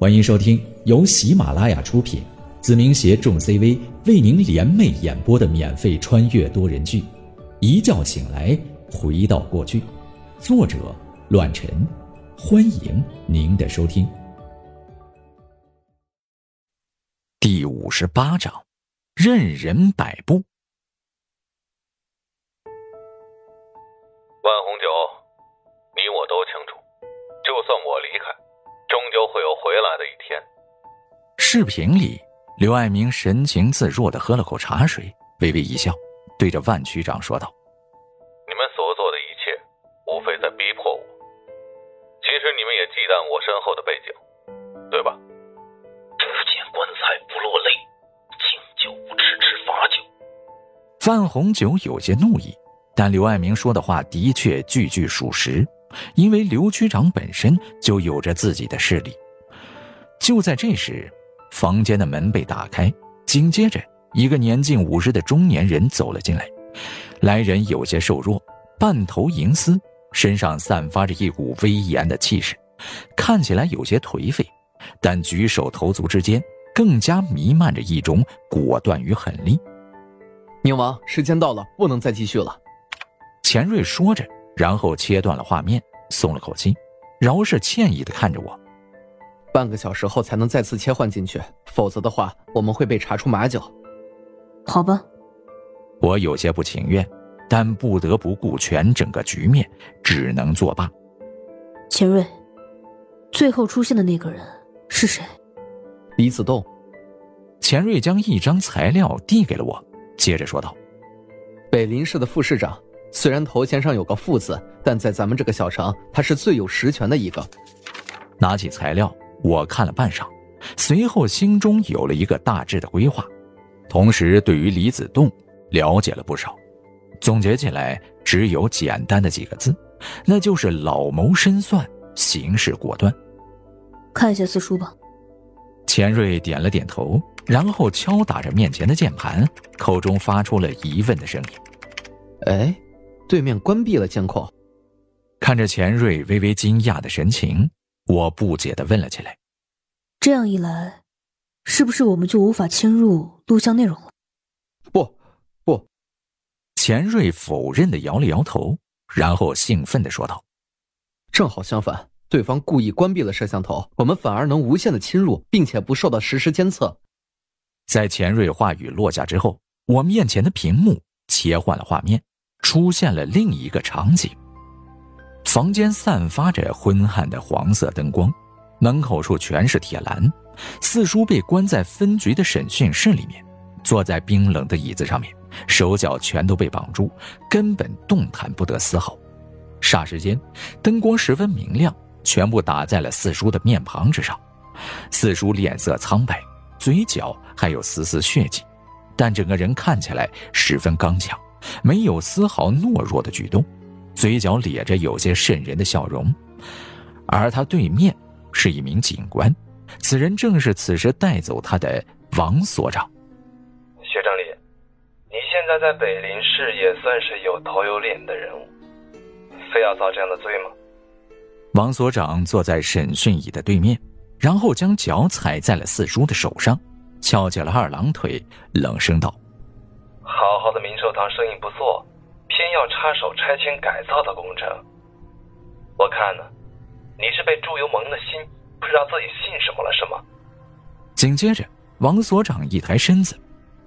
欢迎收听由喜马拉雅出品，子明携众 CV 为您联袂演播的免费穿越多人剧《一觉醒来回到过去》，作者：乱臣。欢迎您的收听。第五十八章：任人摆布。万红酒，你我都清楚，就算我离开。终究会有回来的一天。视频里，刘爱明神情自若的喝了口茶水，微微一笑，对着万区长说道：“你们所做的一切，无非在逼迫我。其实你们也忌惮我身后的背景，对吧？”不见棺材不落泪，敬酒不吃吃罚酒。范红酒有些怒意，但刘爱明说的话的确句句属实。因为刘区长本身就有着自己的势力。就在这时，房间的门被打开，紧接着一个年近五十的中年人走了进来。来人有些瘦弱，半头银丝，身上散发着一股威严的气势，看起来有些颓废，但举手投足之间更加弥漫着一种果断与狠厉。宁王，时间到了，不能再继续了。钱瑞说着。然后切断了画面，松了口气，饶是歉意的看着我。半个小时后才能再次切换进去，否则的话我们会被查出马脚。好吧，我有些不情愿，但不得不顾全整个局面，只能作罢。钱瑞，最后出现的那个人是谁？李子栋。钱瑞将一张材料递给了我，接着说道：“北林市的副市长。”虽然头衔上有个“副”字，但在咱们这个小城，他是最有实权的一个。拿起材料，我看了半晌，随后心中有了一个大致的规划，同时对于李子栋了解了不少。总结起来，只有简单的几个字，那就是老谋深算，行事果断。看一下四叔吧。钱瑞点了点头，然后敲打着面前的键盘，口中发出了疑问的声音：“哎。”对面关闭了监控，看着钱瑞微微惊讶的神情，我不解的问了起来：“这样一来，是不是我们就无法侵入录像内容了？”“不，不。”钱瑞否认的摇了摇头，然后兴奋的说道：“正好相反，对方故意关闭了摄像头，我们反而能无限的侵入，并且不受到实时监测。”在钱瑞话语落下之后，我面前的屏幕切换了画面。出现了另一个场景，房间散发着昏暗的黄色灯光，门口处全是铁栏。四叔被关在分局的审讯室里面，坐在冰冷的椅子上面，手脚全都被绑住，根本动弹不得丝毫。霎时间，灯光十分明亮，全部打在了四叔的面庞之上。四叔脸色苍白，嘴角还有丝丝血迹，但整个人看起来十分刚强。没有丝毫懦弱的举动，嘴角咧着有些渗人的笑容，而他对面是一名警官，此人正是此时带走他的王所长。薛长礼，你现在在北林市也算是有头有脸的人物，非要遭这样的罪吗？王所长坐在审讯椅的对面，然后将脚踩在了四叔的手上，翘起了二郎腿，冷声道。好好的明寿堂生意不错，偏要插手拆迁改造的工程。我看呢，你是被猪油蒙了心，不知道自己姓什么了是吗？紧接着，王所长一抬身子，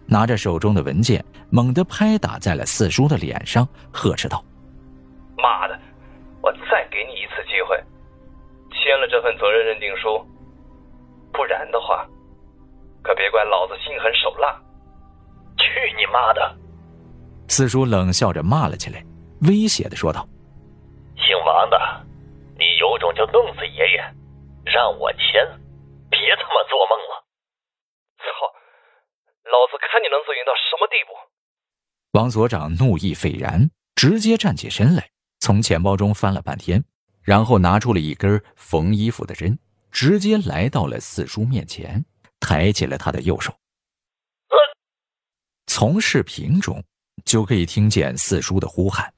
拿着手中的文件，猛地拍打在了四叔的脸上，呵斥道：“妈的，我再给你一次机会，签了这份责任认定书，不然的话，可别怪老子心狠手辣。”去你妈的！四叔冷笑着骂了起来，威胁的说道：“姓王的，你有种就弄死爷爷，让我签，别他妈做梦了！”操，老子看你能嘴硬到什么地步！王所长怒意斐然，直接站起身来，从钱包中翻了半天，然后拿出了一根缝衣服的针，直接来到了四叔面前，抬起了他的右手。从视频中就可以听见四叔的呼喊，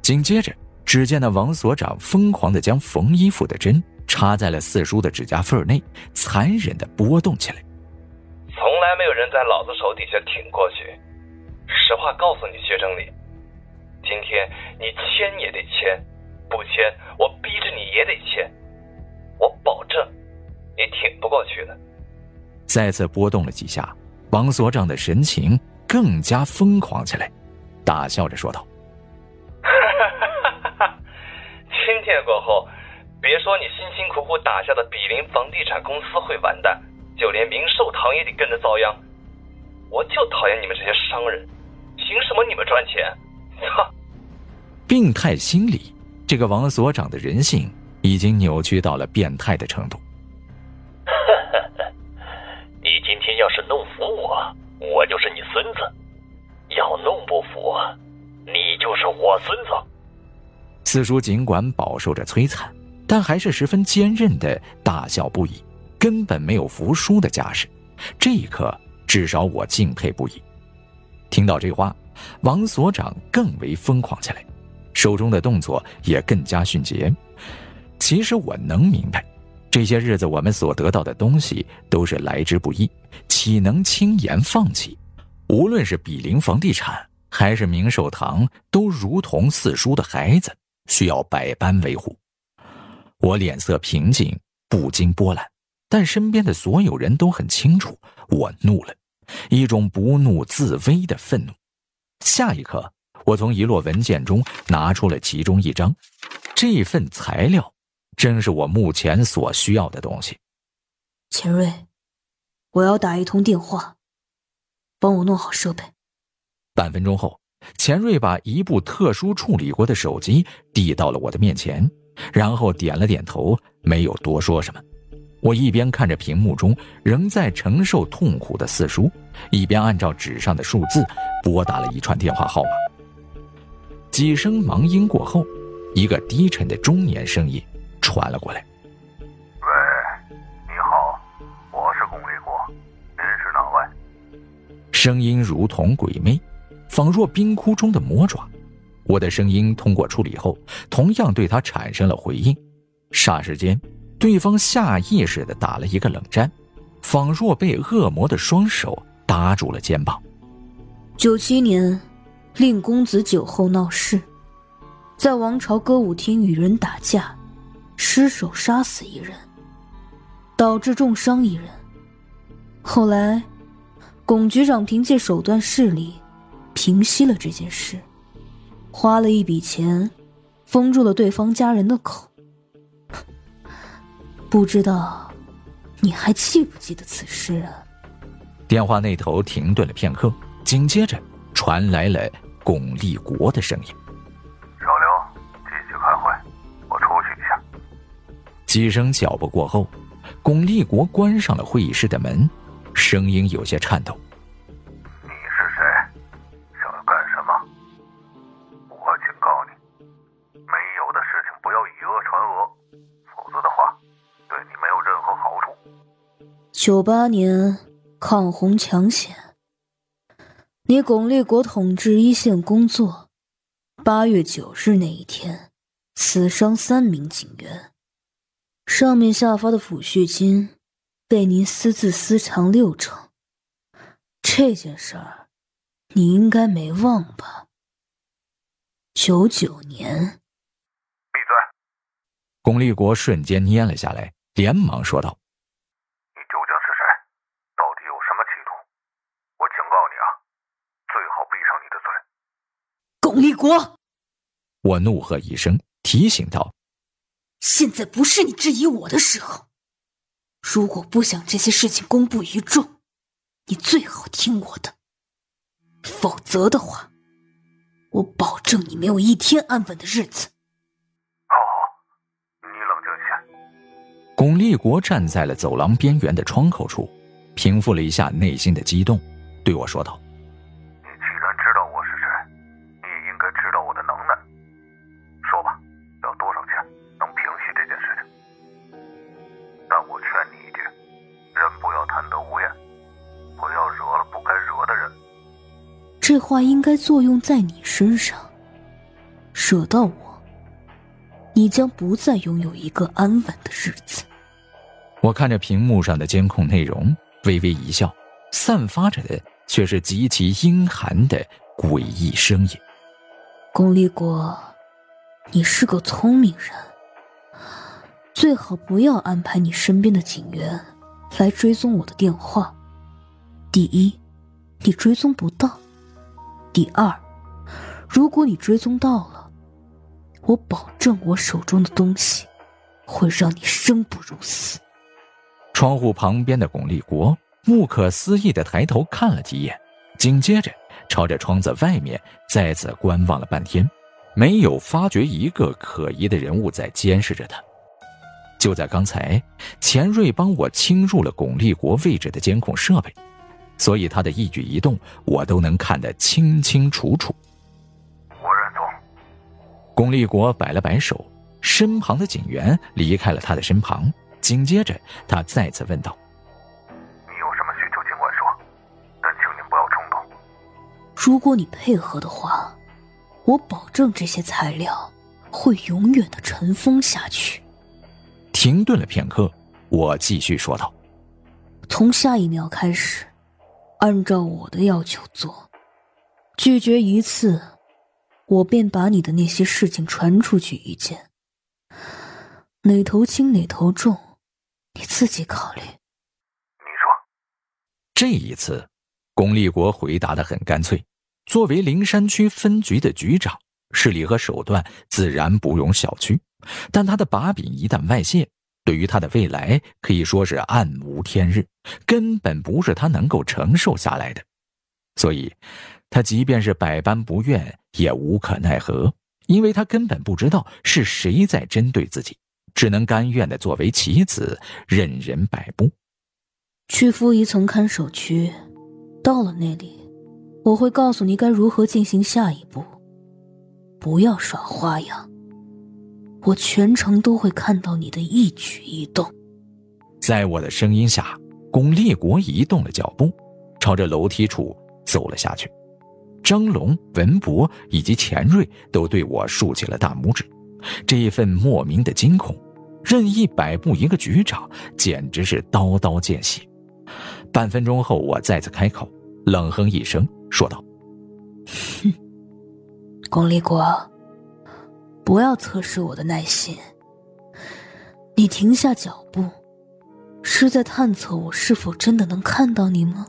紧接着，只见那王所长疯狂的将缝衣服的针插在了四叔的指甲缝内，残忍的拨动起来。从来没有人在老子手底下挺过去。实话告诉你，薛经理，今天你签也得签，不签我逼着你也得签。我保证，你挺不过去的。再次拨动了几下，王所长的神情更加疯狂起来，大笑着说道：“哈哈哈哈哈！今天过后，别说你辛辛苦苦打下的比邻房地产公司会完蛋，就连明寿堂也得跟着遭殃。我就讨厌你们这些商人，凭什么你们赚钱？操！病态心理，这个王所长的人性已经扭曲到了变态的程度。”弄服我，我就是你孙子；要弄不服，你就是我孙子。四叔尽管饱受着摧残，但还是十分坚韧的大笑不已，根本没有服输的架势。这一刻，至少我敬佩不已。听到这话，王所长更为疯狂起来，手中的动作也更加迅捷。其实我能明白。这些日子，我们所得到的东西都是来之不易，岂能轻言放弃？无论是比邻房地产，还是明寿堂，都如同四叔的孩子，需要百般维护。我脸色平静，不惊波澜，但身边的所有人都很清楚，我怒了，一种不怒自威的愤怒。下一刻，我从一摞文件中拿出了其中一张，这份材料。正是我目前所需要的东西，钱瑞，我要打一通电话，帮我弄好设备。半分钟后，钱瑞把一部特殊处理过的手机递到了我的面前，然后点了点头，没有多说什么。我一边看着屏幕中仍在承受痛苦的四叔，一边按照纸上的数字拨打了一串电话号码。几声忙音过后，一个低沉的中年声音。传了过来。喂，你好，我是龚立国，您是哪位？声音如同鬼魅，仿若冰窟中的魔爪。我的声音通过处理后，同样对他产生了回应。霎时间，对方下意识的打了一个冷战，仿若被恶魔的双手搭住了肩膀。九七年，令公子酒后闹事，在王朝歌舞厅与人打架。失手杀死一人，导致重伤一人。后来，龚局长凭借手段势力，平息了这件事，花了一笔钱，封住了对方家人的口。不知道，你还记不记得此事啊？电话那头停顿了片刻，紧接着传来了巩立国的声音。几声脚步过后，巩立国关上了会议室的门，声音有些颤抖：“你是谁？想要干什么？我警告你，没有的事情不要以讹传讹，否则的话，对你没有任何好处。”九八年抗洪抢险，你巩立国统治一线工作，八月九日那一天，死伤三名警员。上面下发的抚恤金被您私自私藏六成，这件事儿你应该没忘吧？九九年，闭嘴！龚立国瞬间蔫了下来，连忙说道：“你究竟是谁？到底有什么企图？我警告你啊，最好闭上你的嘴！”龚立国，我怒喝一声，提醒道。现在不是你质疑我的时候。如果不想这些事情公布于众，你最好听我的。否则的话，我保证你没有一天安稳的日子。好好，你冷静些。巩立国站在了走廊边缘的窗口处，平复了一下内心的激动，对我说道。这话应该作用在你身上，惹到我，你将不再拥有一个安稳的日子。我看着屏幕上的监控内容，微微一笑，散发着的却是极其阴寒的诡异声音。龚立国，你是个聪明人，最好不要安排你身边的警员来追踪我的电话。第一，你追踪不到；第二，如果你追踪到了，我保证我手中的东西会让你生不如死。窗户旁边的巩立国不可思议的抬头看了几眼，紧接着朝着窗子外面再次观望了半天，没有发觉一个可疑的人物在监视着他。就在刚才，钱瑞帮我侵入了巩立国位置的监控设备，所以他的一举一动我都能看得清清楚楚。我认同。巩立国摆了摆手，身旁的警员离开了他的身旁。紧接着，他再次问道：“你有什么需求，尽管说，但请您不要冲动。如果你配合的话，我保证这些材料会永远的尘封下去。”停顿了片刻，我继续说道：“从下一秒开始，按照我的要求做，拒绝一次，我便把你的那些事情传出去一件。哪头轻哪头重？”你自己考虑。你说，这一次，龚立国回答的很干脆。作为灵山区分局的局长，势力和手段自然不容小觑。但他的把柄一旦外泄，对于他的未来可以说是暗无天日，根本不是他能够承受下来的。所以，他即便是百般不愿，也无可奈何，因为他根本不知道是谁在针对自己。只能甘愿的作为棋子，任人摆布。去负一层看守区，到了那里，我会告诉你该如何进行下一步。不要耍花样，我全程都会看到你的一举一动。在我的声音下，巩立国移动了脚步，朝着楼梯处走了下去。张龙、文博以及钱瑞都对我竖起了大拇指。这一份莫名的惊恐。任意摆布一个局长，简直是刀刀见血。半分钟后，我再次开口，冷哼一声，说道：“哼，龚立国，不要测试我的耐心。你停下脚步，是在探测我是否真的能看到你吗？”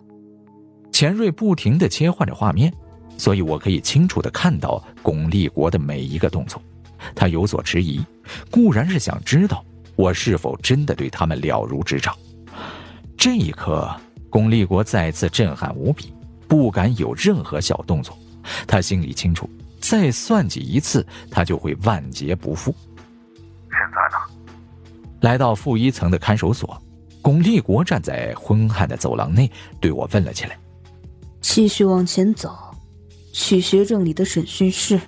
钱瑞不停的切换着画面，所以我可以清楚的看到巩立国的每一个动作。他有所迟疑，固然是想知道我是否真的对他们了如指掌。这一刻，巩立国再次震撼无比，不敢有任何小动作。他心里清楚，再算计一次，他就会万劫不复。现在呢？来到负一层的看守所，巩立国站在昏暗的走廊内，对我问了起来：“继续往前走，去学政里的审讯室。”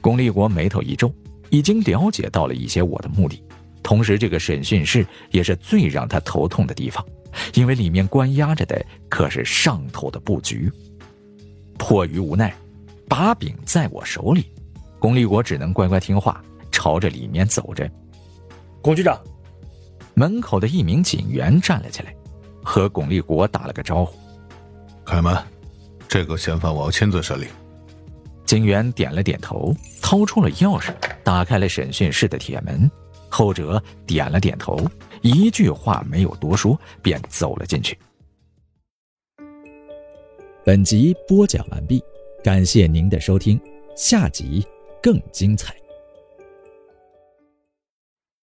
巩立国眉头一皱，已经了解到了一些我的目的。同时，这个审讯室也是最让他头痛的地方，因为里面关押着的可是上头的布局。迫于无奈，把柄在我手里，巩立国只能乖乖听话，朝着里面走着。龚局长，门口的一名警员站了起来，和巩立国打了个招呼：“开门，这个嫌犯我要亲自审理。”警员点了点头，掏出了钥匙，打开了审讯室的铁门。后者点了点头，一句话没有多说，便走了进去。本集播讲完毕，感谢您的收听，下集更精彩。